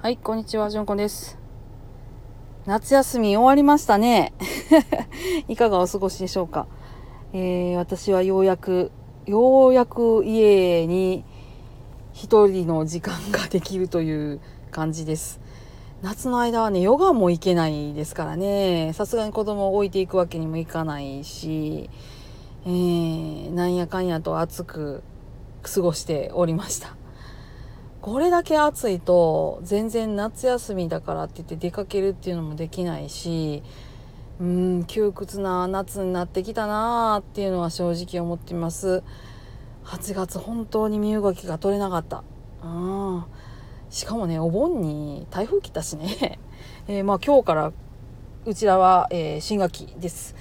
はい、こんにちは、じゅんこです。夏休み終わりましたね。いかがお過ごしでしょうか。えー、私はようやく、ようやく家に一人の時間ができるという感じです。夏の間はね、ヨガも行けないですからね、さすがに子供を置いていくわけにもいかないし、えー、なんやかんやと暑く過ごしておりました。これだけ暑いと全然夏休みだからって言って出かけるっていうのもできないしうん窮屈な夏になってきたなーっていうのは正直思っています。8月本当に身動きが取れなかった。うん。しかもねお盆に台風来たしね、え、まあ今日からうちらは、えー、新学期です。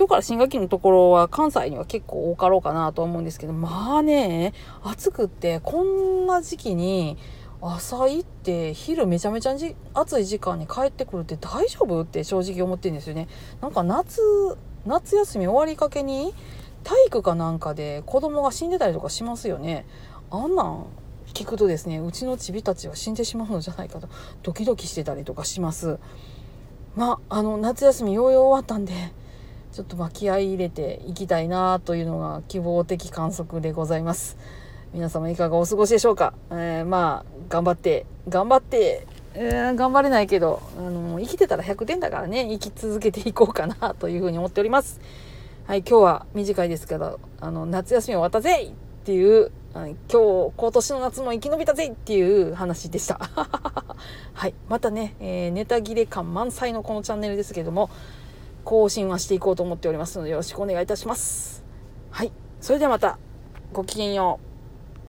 今日から新学期のところは関西には結構多かろうかなと思うんですけど、まあね、暑くってこんな時期に朝行って昼めちゃめちゃ暑い時間に帰ってくるって大丈夫って正直思ってるんですよね。なんか夏、夏休み終わりかけに体育かなんかで子供が死んでたりとかしますよね。あんなん聞くとですね、うちのチビたちは死んでしまうのじゃないかとドキドキしてたりとかします。まあ、あの夏休みようよう終わったんで、ちょっとま気合い入れていきたいなというのが希望的観測でございます。皆様いかがお過ごしでしょうか、えー、まあ頑張って頑張って、えー、頑張れないけどあの生きてたら100点だからね生き続けていこうかなというふうに思っております。はい今日は短いですけどあの夏休み終わったぜっていう今日今年の夏も生き延びたぜっていう話でした。はいまたね、えー、ネタ切れ感満載のこのチャンネルですけども更新はしていこうと思っておりますのでよろしくお願いいたします。はい。それではまた、ごきげんよう。